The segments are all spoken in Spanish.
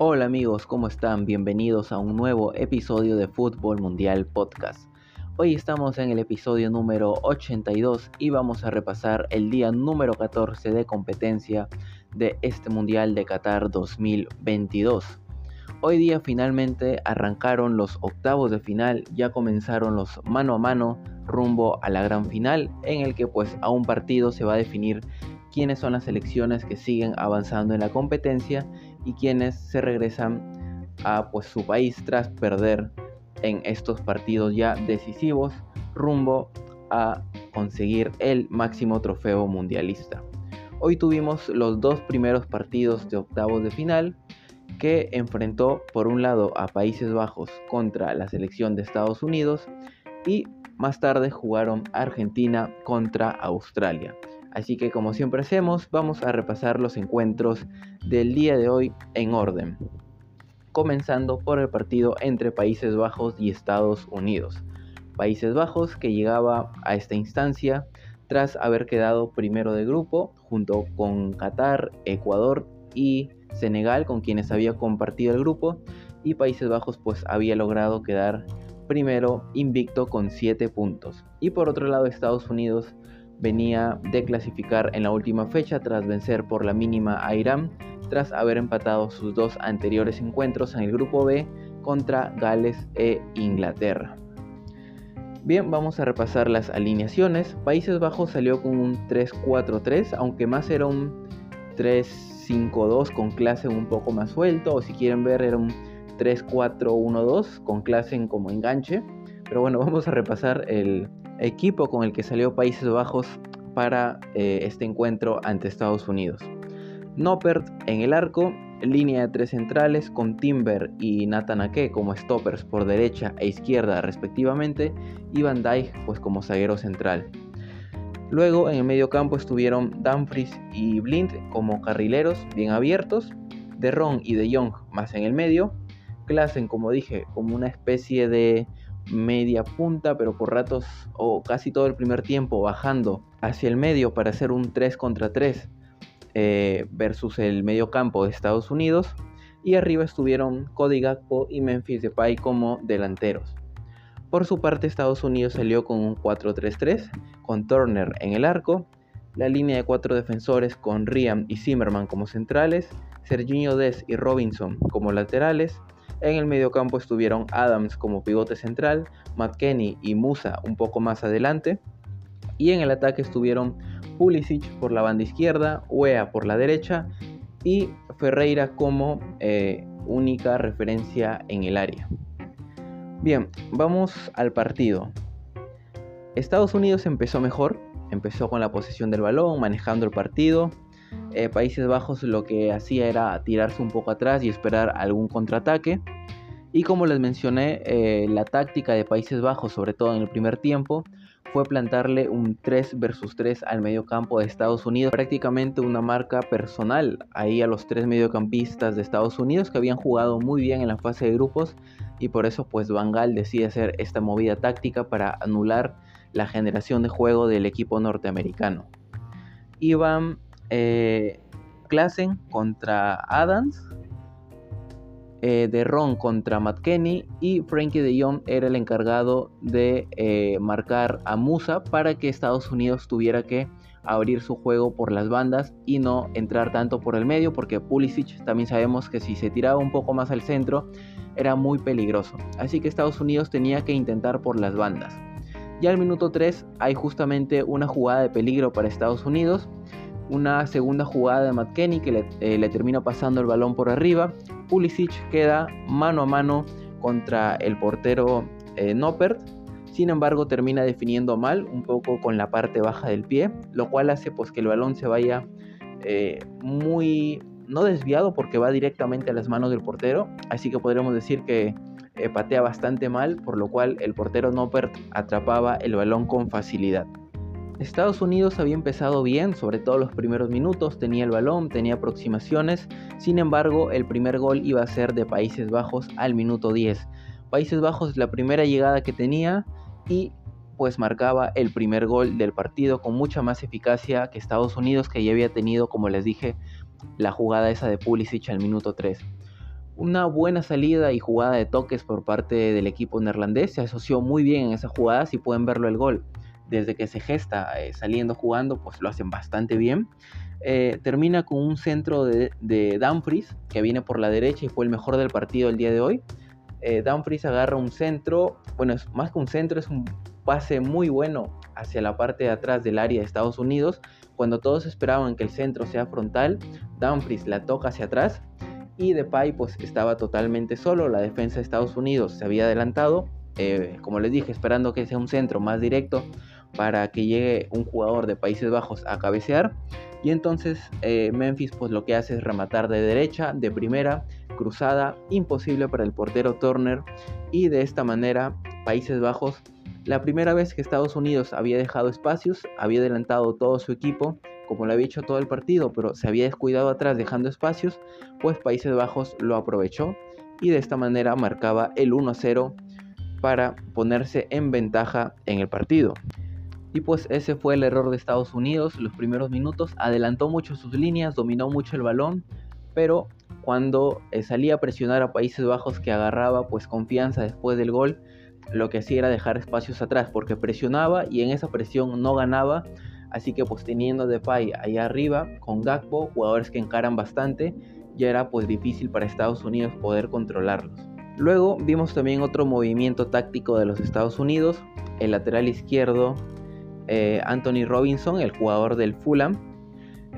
Hola amigos, ¿cómo están? Bienvenidos a un nuevo episodio de Fútbol Mundial Podcast. Hoy estamos en el episodio número 82 y vamos a repasar el día número 14 de competencia de este Mundial de Qatar 2022. Hoy día finalmente arrancaron los octavos de final, ya comenzaron los mano a mano rumbo a la gran final en el que pues a un partido se va a definir quiénes son las selecciones que siguen avanzando en la competencia y quienes se regresan a pues, su país tras perder en estos partidos ya decisivos rumbo a conseguir el máximo trofeo mundialista. Hoy tuvimos los dos primeros partidos de octavos de final que enfrentó por un lado a Países Bajos contra la selección de Estados Unidos y más tarde jugaron Argentina contra Australia. Así que como siempre hacemos, vamos a repasar los encuentros del día de hoy en orden. Comenzando por el partido entre Países Bajos y Estados Unidos. Países Bajos que llegaba a esta instancia tras haber quedado primero de grupo junto con Qatar, Ecuador y Senegal con quienes había compartido el grupo y Países Bajos pues había logrado quedar primero invicto con 7 puntos. Y por otro lado Estados Unidos venía de clasificar en la última fecha tras vencer por la mínima a Irán, tras haber empatado sus dos anteriores encuentros en el grupo B contra Gales e Inglaterra. Bien, vamos a repasar las alineaciones. Países Bajos salió con un 3-4-3, aunque más era un 3-5-2 con clase un poco más suelto, o si quieren ver era un 3-4-1-2 con clase como enganche. Pero bueno, vamos a repasar el, equipo con el que salió Países Bajos para eh, este encuentro ante Estados Unidos. Noppert en el arco, línea de tres centrales con Timber y Nathan Ake como stoppers por derecha e izquierda respectivamente y Van Dijk pues como zaguero central. Luego en el medio campo estuvieron Dumfries y Blind como carrileros bien abiertos, De Ron y De Jong más en el medio, Klassen como dije como una especie de media punta, pero por ratos o casi todo el primer tiempo bajando hacia el medio para hacer un 3 contra 3 eh, versus el medio campo de Estados Unidos. Y arriba estuvieron Cody Gakpo y Memphis Depay como delanteros. Por su parte, Estados Unidos salió con un 4-3-3, con Turner en el arco, la línea de cuatro defensores con Riam y Zimmerman como centrales, Serginho Des y Robinson como laterales, en el mediocampo estuvieron Adams como pivote central, McKenny y Musa un poco más adelante. Y en el ataque estuvieron Pulisic por la banda izquierda, Wea por la derecha y Ferreira como eh, única referencia en el área. Bien, vamos al partido. Estados Unidos empezó mejor, empezó con la posesión del balón, manejando el partido. Eh, Países Bajos lo que hacía era tirarse un poco atrás y esperar algún contraataque. Y como les mencioné, eh, la táctica de Países Bajos, sobre todo en el primer tiempo, fue plantarle un 3 versus 3 al mediocampo de Estados Unidos, prácticamente una marca personal ahí a los tres mediocampistas de Estados Unidos que habían jugado muy bien en la fase de grupos y por eso pues Van Gaal decide hacer esta movida táctica para anular la generación de juego del equipo norteamericano. Iban eh, contra Adams, eh, de Ron contra Matt y Frankie de Jong era el encargado de eh, marcar a Musa para que Estados Unidos tuviera que abrir su juego por las bandas y no entrar tanto por el medio porque Pulisic también sabemos que si se tiraba un poco más al centro era muy peligroso. Así que Estados Unidos tenía que intentar por las bandas. Ya al minuto 3 hay justamente una jugada de peligro para Estados Unidos una segunda jugada de Matt que le, eh, termina pasando el balón por arriba. Pulisic queda mano a mano contra el portero eh, Noppert. Sin embargo, termina definiendo mal, un poco con la parte baja del pie, lo cual hace pues, que el balón se vaya eh, muy, no desviado porque va directamente a las manos del portero. Así que podríamos decir que patea bastante mal, por lo cual el portero Noppert atrapaba el balón con facilidad. Estados Unidos había empezado bien, sobre todo los primeros minutos, tenía el balón, tenía aproximaciones, sin embargo el primer gol iba a ser de Países Bajos al minuto 10. Países Bajos la primera llegada que tenía y pues marcaba el primer gol del partido con mucha más eficacia que Estados Unidos que ya había tenido, como les dije, la jugada esa de Pulisic al minuto 3. Una buena salida y jugada de toques por parte del equipo neerlandés se asoció muy bien en esa jugada, si pueden verlo el gol. Desde que se gesta eh, saliendo jugando, pues lo hacen bastante bien. Eh, termina con un centro de, Dumfries que viene por la derecha y fue el mejor del partido el día de hoy. Eh, Dumfries agarra un centro, bueno, es más que un centro, es un pase muy bueno hacia la parte de atrás del área de Estados Unidos. Cuando todos esperaban que el centro sea frontal, Dumfries la toca hacia atrás y Depay pues estaba totalmente solo, la defensa de Estados Unidos se había adelantado, como les dije, esperando que sea un centro más directo para que llegue un jugador de Países Bajos a cabecear y entonces eh, Memphis pues lo que hace es rematar de derecha, de primera, cruzada, imposible para el portero Turner y de esta manera Países Bajos la primera vez que Estados Unidos había dejado espacios, había adelantado todo su equipo, como lo había hecho todo el partido, pero se había descuidado atrás dejando espacios, pues Países Bajos lo aprovechó y de esta manera marcaba el 1-0 para ponerse en ventaja en el partido. Y pues ese fue el error de Estados Unidos, los primeros minutos adelantó mucho sus líneas, dominó mucho el balón, pero cuando eh, salía a presionar a Países Bajos que agarraba pues confianza después del gol, lo que hacía era dejar espacios atrás porque presionaba y en esa presión no ganaba. Así que pues teniendo Depay ahí arriba con Gakpo, jugadores que encaran bastante, ya era pues difícil para Estados Unidos poder controlarlos. Luego vimos también otro movimiento táctico de los Estados Unidos, el lateral izquierdo eh, Anthony Robinson, el jugador del Fulham,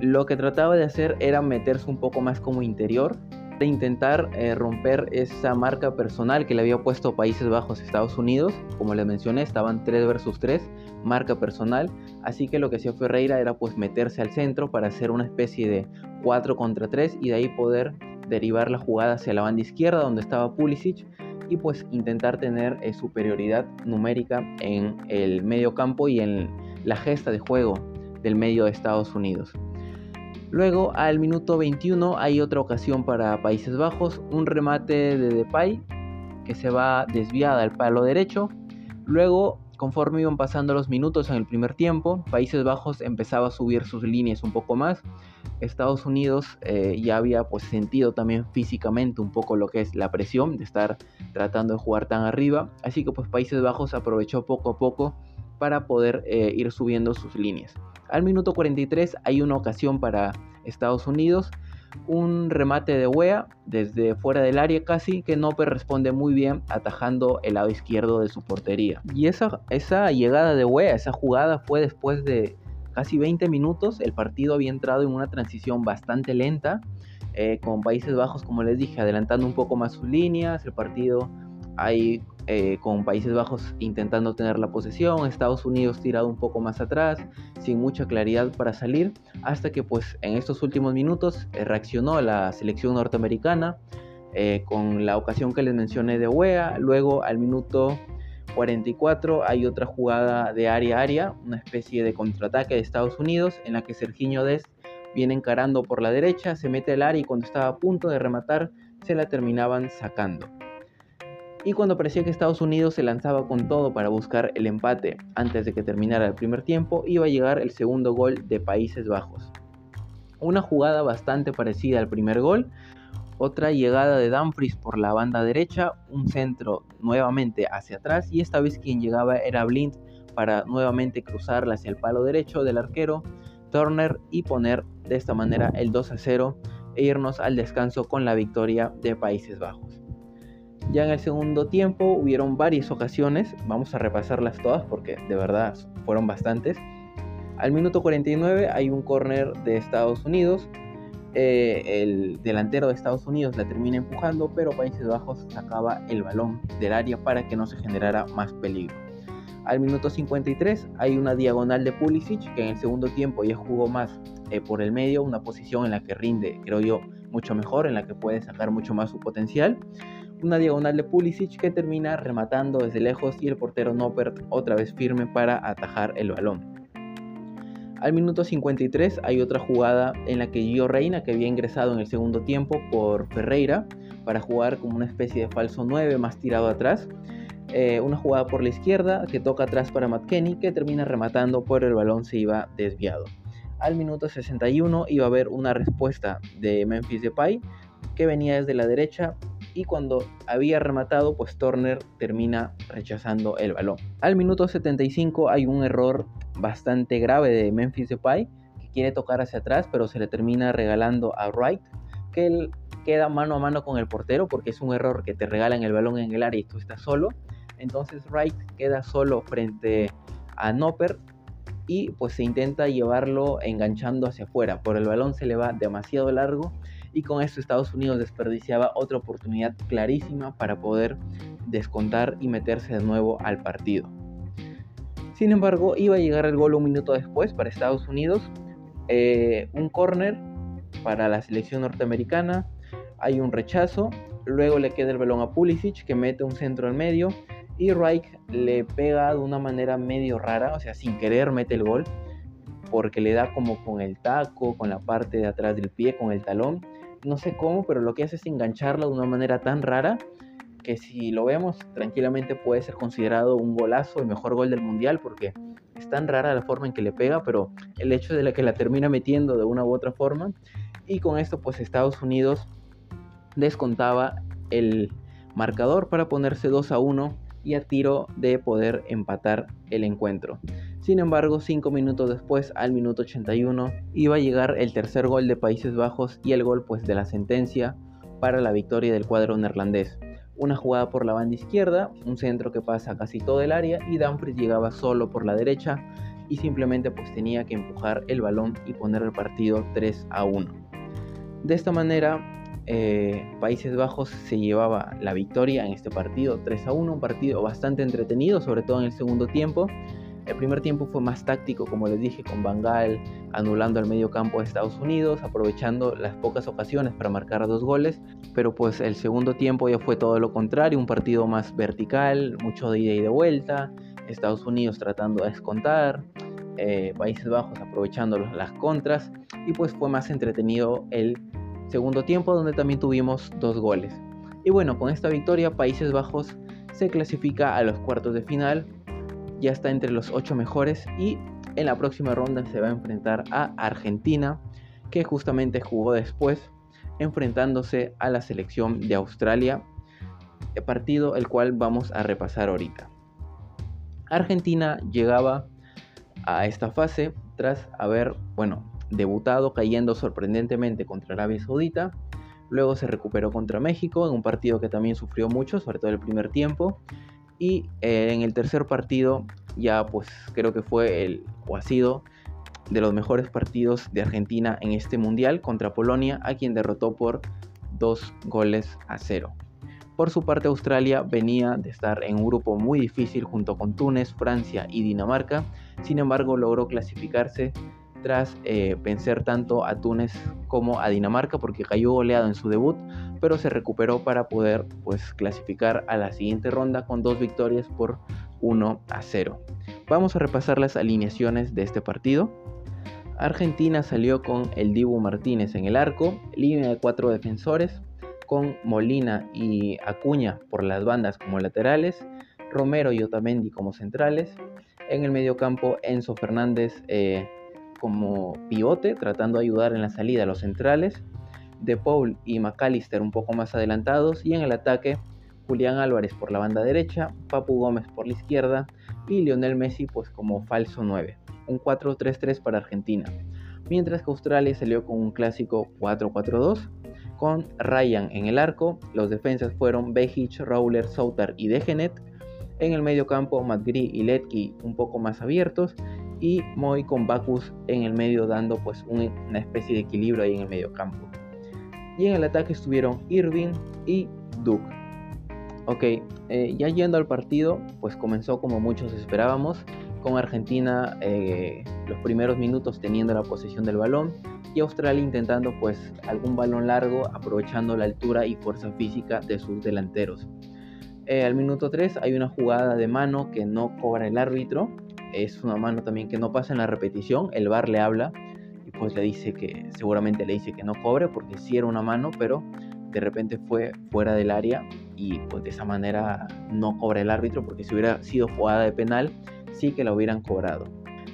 lo que trataba de hacer era meterse un poco más como interior de intentar eh, romper esa marca personal que le había puesto Países Bajos Estados Unidos. Como les mencioné, estaban 3 versus 3, marca personal. Así que lo que hacía Ferreira era pues meterse al centro para hacer una especie de 4 contra 3 y de ahí poder derivar la jugada hacia la banda izquierda donde estaba Pulisic y pues intentar tener eh, superioridad numérica en el medio campo y en la gesta de juego del medio de Estados Unidos. Luego, al minuto 21, hay otra ocasión para Países Bajos, un remate de Depay que se va desviada al palo derecho. Luego, conforme iban pasando los minutos en el primer tiempo, Países Bajos empezaba a subir sus líneas un poco más. Estados Unidos eh, ya había pues, sentido también físicamente un poco lo que es la presión de estar tratando de jugar tan arriba. Así que pues Países Bajos aprovechó poco a poco para poder eh, ir subiendo sus líneas. Al minuto 43 hay una ocasión para Estados Unidos, un remate de Wea desde fuera del área casi que Nope responde muy bien atajando el lado izquierdo de su portería. Y esa, esa llegada de Wea, esa jugada fue después de casi 20 minutos, el partido había entrado en una transición bastante lenta, eh, con Países Bajos como les dije adelantando un poco más sus líneas, el partido hay eh, con Países Bajos intentando tener la posesión, Estados Unidos tirado un poco más atrás, sin mucha claridad para salir, hasta que pues en estos últimos minutos eh, reaccionó la selección norteamericana con la ocasión que les mencioné de UEA, luego al minuto 44 hay otra jugada de área a área, una especie de contraataque de Estados Unidos en la que Serginho Dest viene encarando por la derecha, se mete al área y cuando estaba a punto de rematar se la terminaban sacando y cuando parecía que Estados Unidos se lanzaba con todo para buscar el empate antes de que terminara el primer tiempo, iba a llegar el segundo gol de Países Bajos. Una jugada bastante parecida al primer gol, otra llegada de Dumfries por la banda derecha, un centro nuevamente hacia atrás y esta vez quien llegaba era Blind para nuevamente cruzarla hacia el palo derecho del arquero Turner y poner de esta manera el 2 a 0 e irnos al descanso con la victoria de Países Bajos. Ya en el segundo tiempo hubieron varias ocasiones, vamos a repasarlas todas porque de verdad fueron bastantes. Al minuto 49 hay un corner de Estados Unidos. Eh, el delantero de Estados Unidos la termina empujando, pero Países Bajos sacaba el balón del área para que no se generara más peligro. Al minuto 53 hay una diagonal de Pulisic que en el segundo tiempo ya jugó más eh, por el medio, una posición en la que rinde, creo yo, mucho mejor, en la que puede sacar mucho más su potencial una diagonal de Pulisic que termina rematando desde lejos y el portero Noppert otra vez firme para atajar el balón. Al minuto 53 hay otra jugada en la que Gio Reina, que había ingresado en el segundo tiempo por Ferreira para jugar como una especie de falso 9 más tirado atrás, eh, una jugada por la izquierda que toca atrás para Matt Kenny que termina rematando pero el balón se iba desviado. Al minuto 61 iba a haber una respuesta de Memphis Depay que venía desde la derecha y cuando había rematado, pues Turner termina rechazando el balón. Al minuto 75 hay un error bastante grave de Memphis Depay que quiere tocar hacia atrás, pero se le termina regalando a Wright, que él queda mano a mano con el portero porque es un error que te regalan el balón en el área y tú estás solo. Entonces Wright queda solo frente a Nopper y pues se intenta llevarlo enganchando hacia afuera, pero el balón se le va demasiado largo y con esto Estados Unidos desperdiciaba otra oportunidad clarísima para poder descontar y meterse de nuevo al partido. Sin embargo, iba a llegar el gol un minuto después para Estados Unidos, eh, un corner para la selección norteamericana, hay un rechazo, luego le queda el balón a Pulisic que mete un centro al medio. Y Reich le pega de una manera medio rara, o sea, sin querer mete el gol, porque le da como con el taco, con la parte de atrás del pie, con el talón, no sé cómo, pero lo que hace es engancharlo de una manera tan rara que si lo vemos tranquilamente puede ser considerado un golazo, el mejor gol del mundial, porque es tan rara la forma en que le pega, pero el hecho de que la termina metiendo de una u otra forma, y con esto pues Estados Unidos descontaba el marcador para ponerse 2 a 1 y a tiro de poder empatar el encuentro. Sin embargo, 5 minutos después, al minuto 81, iba a llegar el tercer gol de Países Bajos y el gol pues de la sentencia para la victoria del cuadro neerlandés. Una jugada por la banda izquierda, un centro que pasa casi todo el área y Dumfries llegaba solo por la derecha y simplemente pues tenía que empujar el balón y poner el partido 3 a 1. De esta manera eh, Países Bajos se llevaba la victoria en este partido 3 a 1, un partido bastante entretenido, sobre todo en el segundo tiempo. El primer tiempo fue más táctico, como les dije, con Bangal anulando el medio campo de Estados Unidos, aprovechando las pocas ocasiones para marcar dos goles, pero pues el segundo tiempo ya fue todo lo contrario, un partido más vertical, mucho de ida y de vuelta, Estados Unidos tratando de descontar, eh, Países Bajos aprovechando las contras y pues fue más entretenido el segundo tiempo donde también tuvimos dos goles. Y bueno, con esta victoria Países Bajos se clasifica a los cuartos de final, ya está entre los ocho mejores y en la próxima ronda se va a enfrentar a Argentina, que justamente jugó después enfrentándose a la selección de Australia, partido el cual vamos a repasar ahorita. Argentina llegaba a esta fase tras haber, bueno, debutado cayendo sorprendentemente contra Arabia Saudita. Luego se recuperó contra México en un partido que también sufrió mucho, sobre todo el primer tiempo. Y eh, en el tercer partido ya pues creo que fue el o ha sido de los mejores partidos de Argentina en este mundial contra Polonia, a quien derrotó por dos goles a cero. Por su parte, Australia venía de estar en un grupo muy difícil junto con Túnez, Francia y Dinamarca. Sin embargo, logró clasificarse tras eh, vencer tanto a Túnez como a Dinamarca porque cayó goleado en su debut, pero se recuperó para poder pues, clasificar a la siguiente ronda con dos victorias por 1 a 0. Vamos a repasar las alineaciones de este partido. Argentina salió con el Dibu Martínez en el arco, línea de cuatro defensores, con Molina y Acuña por las bandas como laterales, Romero y Otamendi como centrales, en el medio campo Enzo Fernández eh, como pivote, tratando de ayudar en la salida a los centrales, De Paul y McAllister un poco más adelantados, y en el ataque Julián Álvarez por la banda derecha, Papu Gómez por la izquierda y Lionel Messi pues como falso 9, un 4-3-3 para Argentina. Mientras que Australia salió con un clásico 4-4-2 con Ryan en el arco, los defensas fueron Behic, Rowler, Souter y Degenet, en el medio campo Madgri y Letki un poco más abiertos y Moy con Bacchus en el medio dando pues una especie de equilibrio ahí en el medio campo. Y en el ataque estuvieron Irving y Duke. Ok, eh, ya yendo al partido, pues comenzó como muchos esperábamos, con Argentina eh, los primeros minutos teniendo la posesión del balón y Australia intentando pues algún balón largo aprovechando la altura y fuerza física de sus delanteros. Eh, al minuto 3 hay una jugada de mano que no cobra el árbitro es una mano también que no pasa en la repetición, el bar le habla y pues le dice que seguramente le dice que no cobre porque sí era una mano, pero de repente fue fuera del área y pues de esa manera no cobra el árbitro porque si hubiera sido jugada de penal sí que la hubieran cobrado.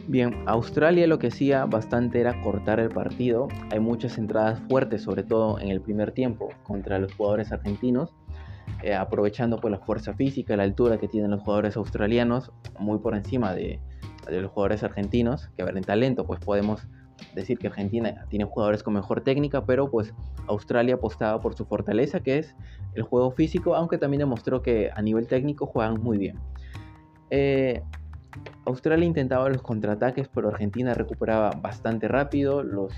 Bien, Australia lo que hacía bastante era cortar el partido. Hay muchas entradas fuertes, sobre todo en el primer tiempo, contra los jugadores argentinos, eh, aprovechando pues, la fuerza física, la altura que tienen los jugadores australianos, muy por encima de, los jugadores argentinos, que a ver, en talento, pues podemos decir que Argentina tiene jugadores con mejor técnica, pero pues Australia apostaba por su fortaleza, que es el juego físico, aunque también demostró que a nivel técnico juegan muy bien. Eh, Australia intentaba los contraataques, pero Argentina recuperaba bastante rápido. Los,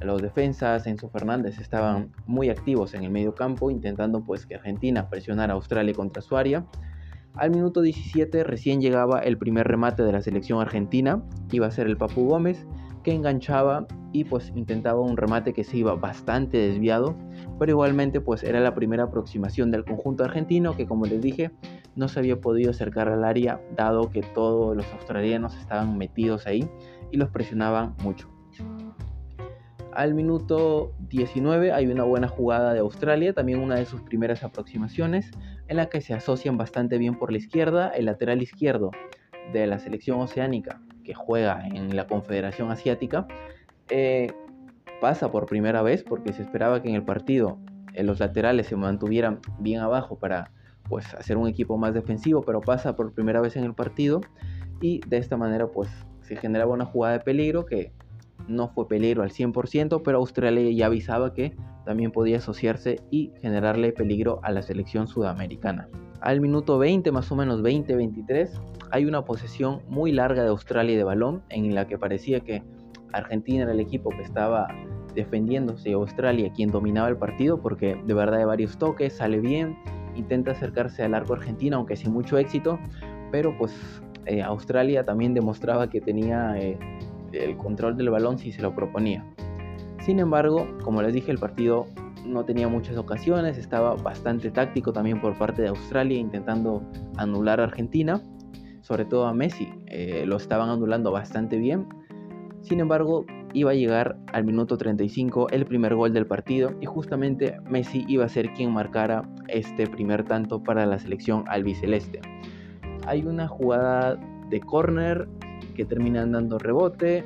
los defensas, Enzo Fernández, estaban muy activos en el medio campo, intentando pues que Argentina presionara a Australia contra su área. Al minuto 17 recién llegaba el primer remate de la selección argentina, iba a ser el Papu Gómez, que enganchaba y pues intentaba un remate que se iba bastante desviado, pero igualmente pues era la primera aproximación del conjunto argentino que como les dije no se había podido acercar al área dado que todos los australianos estaban metidos ahí y los presionaban mucho. Al minuto 19 hay una buena jugada de Australia, también una de sus primeras aproximaciones, en la que se asocian bastante bien por la izquierda el lateral izquierdo de la selección oceánica que juega en la Confederación Asiática, eh, pasa por primera vez porque se esperaba que en el partido eh, los laterales se mantuvieran bien abajo para pues hacer un equipo más defensivo, pero pasa por primera vez en el partido y de esta manera pues se generaba una jugada de peligro que no fue peligro al 100%, pero Australia ya avisaba que también podía asociarse y generarle peligro a la selección sudamericana. Al minuto 20, más o menos 20-23, hay una posesión muy larga de Australia de balón en la que parecía que Argentina era el equipo que estaba defendiéndose Australia quien dominaba el partido porque de verdad hay varios toques, sale bien, intenta acercarse al arco argentino aunque sin mucho éxito, pero pues eh, Australia también demostraba que tenía eh, el control del balón si se lo proponía. Sin embargo, como les dije, el partido no tenía muchas ocasiones, estaba bastante táctico también por parte de Australia intentando anular a Argentina, sobre todo a Messi, eh, lo estaban anulando bastante bien. Sin embargo, iba a llegar al minuto 35 el primer gol del partido y justamente Messi iba a ser quien marcara este primer tanto para la selección albiceleste. Hay una jugada de córner que terminan dando rebote,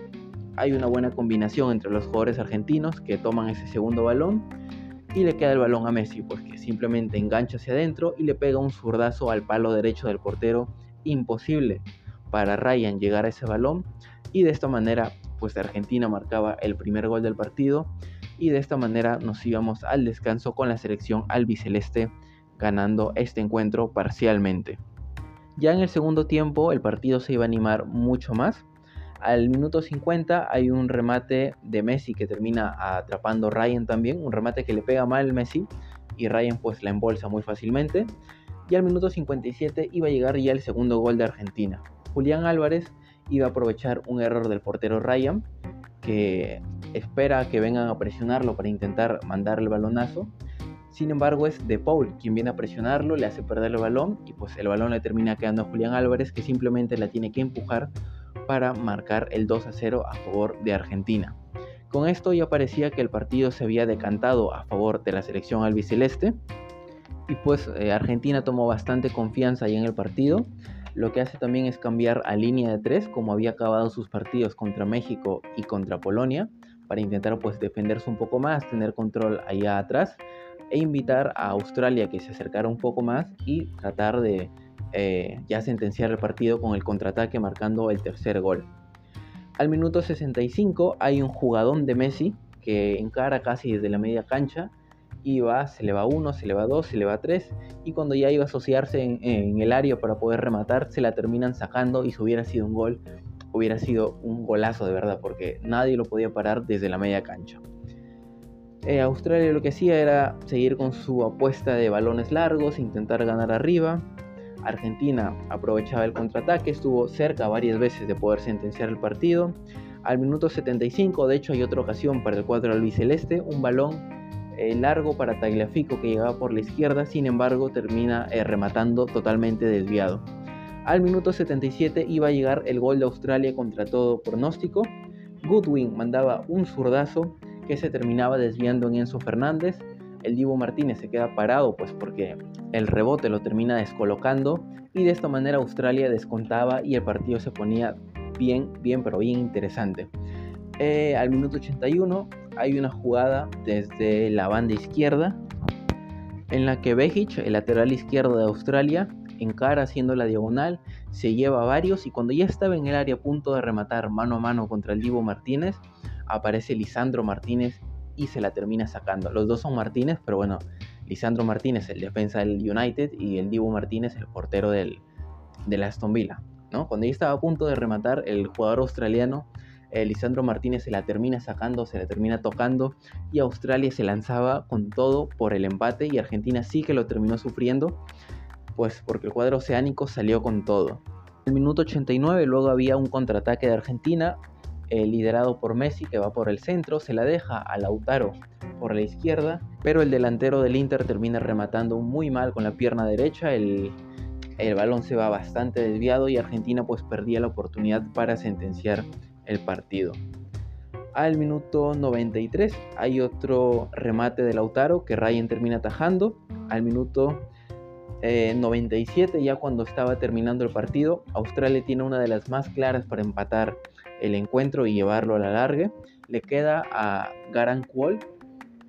hay una buena combinación entre los jugadores argentinos que toman ese segundo balón y le queda el balón a Messi, pues que simplemente engancha hacia adentro y le pega un zurdazo al palo derecho del portero, imposible para Ryan llegar a ese balón. Y de esta manera pues Argentina marcaba el primer gol del partido. Y de esta manera nos íbamos al descanso con la selección albiceleste ganando este encuentro parcialmente. Ya en el segundo tiempo el partido se iba a animar mucho más al minuto 50 hay un remate de Messi que termina atrapando Ryan también, un remate que le pega mal Messi y Ryan pues la embolsa muy fácilmente. Y al minuto 57 iba a llegar ya el segundo gol de Argentina. Julián Álvarez iba a aprovechar un error del portero Ryan que espera que vengan a presionarlo para intentar mandar el balonazo. Sin embargo es De Paul quien viene a presionarlo, le hace perder el balón y pues el balón le termina quedando a Julián Álvarez que simplemente la tiene que empujar para marcar el 2 a 0 a favor de Argentina. Con esto ya parecía que el partido se había decantado a favor de la selección albiceleste y pues eh, Argentina tomó bastante confianza ahí en el partido. Lo que hace también es cambiar a línea de 3 como había acabado sus partidos contra México y contra Polonia para intentar pues defenderse un poco más, tener control allá atrás e invitar a Australia que se acercara un poco más y tratar de eh, ya sentenciar el partido con el contraataque marcando el tercer gol. Al minuto 65 hay un jugadón de Messi que encara casi desde la media cancha y va, se le va uno, se le va dos, se le va tres y cuando ya iba a asociarse en, el área para poder rematar se la terminan sacando y si hubiera sido un gol hubiera sido un golazo de verdad porque nadie lo podía parar desde la media cancha. Eh, Australia lo que hacía era seguir con su apuesta de balones largos, intentar ganar arriba Argentina aprovechaba el contraataque, estuvo cerca varias veces de poder sentenciar el partido. Al minuto 75, de hecho, hay otra ocasión para el cuadro albiceleste, un balón eh, largo para Tagliafico que llegaba por la izquierda, sin embargo, termina eh, rematando totalmente desviado. Al minuto 77 iba a llegar el gol de Australia contra todo pronóstico. Goodwin mandaba un zurdazo que se terminaba desviando en Enzo Fernández el Divo Martínez se queda parado, pues porque el rebote lo termina descolocando y de esta manera Australia descontaba y el partido se ponía bien, bien, pero bien interesante. Eh, al minuto 81 hay una jugada desde la banda izquierda en la que Bejic, el lateral izquierdo de Australia, encara haciendo la diagonal, se lleva varios y cuando ya estaba en el área a punto de rematar mano a mano contra el Divo Martínez, aparece Lisandro Martínez y se la termina sacando. Los dos son Martínez, pero bueno, Lisandro Martínez, el defensa del United, y el Divo Martínez, el portero del, del Aston Villa. ¿no? Cuando ya estaba a punto de rematar, el jugador australiano eh, Lisandro Martínez se la termina sacando, se la termina tocando y Australia se lanzaba con todo por el empate y Argentina sí que lo terminó sufriendo, pues porque el cuadro oceánico salió con todo. El minuto 89 luego había un contraataque de Argentina eh, liderado por Messi que va por el centro, se la deja a Lautaro por la izquierda, pero el delantero del Inter termina rematando muy mal con la pierna derecha, el, el balón se va bastante desviado y Argentina pues perdía la oportunidad para sentenciar el partido. Al minuto 93 hay otro remate de Lautaro que Ryan termina atajando. Al minuto 97, eh, ya cuando estaba terminando el partido, Australia tiene una de las más claras para empatar el encuentro y llevarlo a la larga. Le queda a Garan Kuol,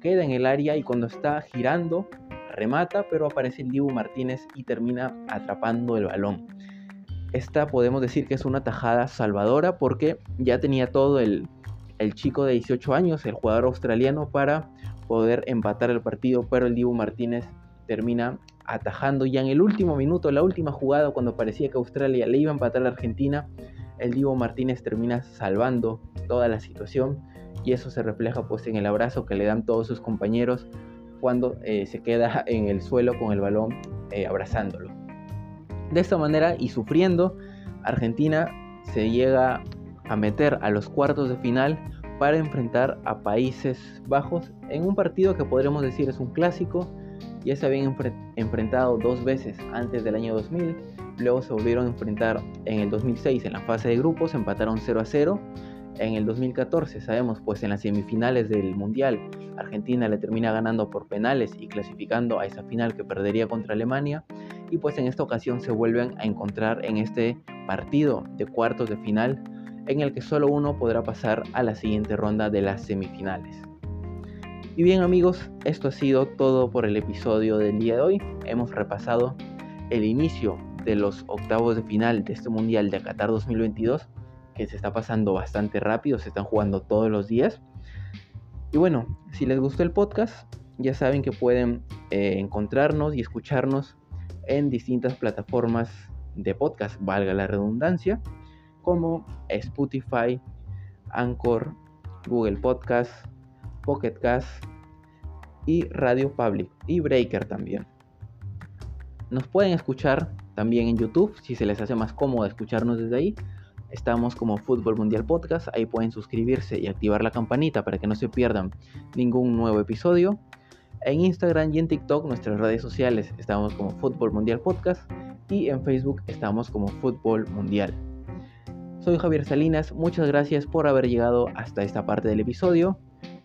queda en el área y cuando está girando remata, pero aparece el Dibu Martínez y termina atrapando el balón. Esta podemos decir que es una tajada salvadora porque ya tenía todo el, chico de 18 años, el jugador australiano, para poder empatar el partido, pero el Dibu Martínez termina atajando ya en el último minuto, la última jugada, cuando parecía que Australia le iba a empatar a Argentina, el Dibu Martínez termina salvando toda la situación y eso se refleja pues en el abrazo que le dan todos sus compañeros cuando eh, se queda en el suelo con el balón eh, abrazándolo. De esta manera y sufriendo, Argentina se llega a meter a los cuartos de final para enfrentar a Países Bajos en un partido que podremos decir es un clásico. Ya se habían enfrentado dos veces antes del año 2000, luego se volvieron a enfrentar en el 2006 en la fase de grupos, empataron 0 a 0. En el 2014, sabemos, pues en las semifinales del Mundial, Argentina le termina ganando por penales y clasificando a esa final que perdería contra Alemania y pues en esta ocasión se vuelven a encontrar en este partido de cuartos de final en el que solo uno podrá pasar a la siguiente ronda de las semifinales. Y bien amigos, esto ha sido todo por el episodio del día de hoy. Hemos repasado el inicio de los octavos de final de este Mundial de Qatar 2022, que se está pasando bastante rápido, se están jugando todos los días. Y bueno, si les gustó el podcast, ya saben que pueden eh, encontrarnos y escucharnos en distintas plataformas de podcast, valga la redundancia, como Spotify, Anchor, Google Podcast, Pocket Cast y Radio Public y Breaker también. Nos pueden escuchar también en YouTube si se les hace más cómodo escucharnos desde ahí. Estamos como Fútbol Mundial Podcast, ahí pueden suscribirse y activar la campanita para que no se pierdan ningún nuevo episodio. En Instagram y en TikTok, nuestras redes sociales, estamos como Fútbol Mundial Podcast y en Facebook estamos como Fútbol Mundial. Soy Javier Salinas, muchas gracias por haber llegado hasta esta parte del episodio.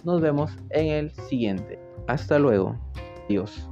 Nos vemos en el siguiente. Hasta luego. Adiós.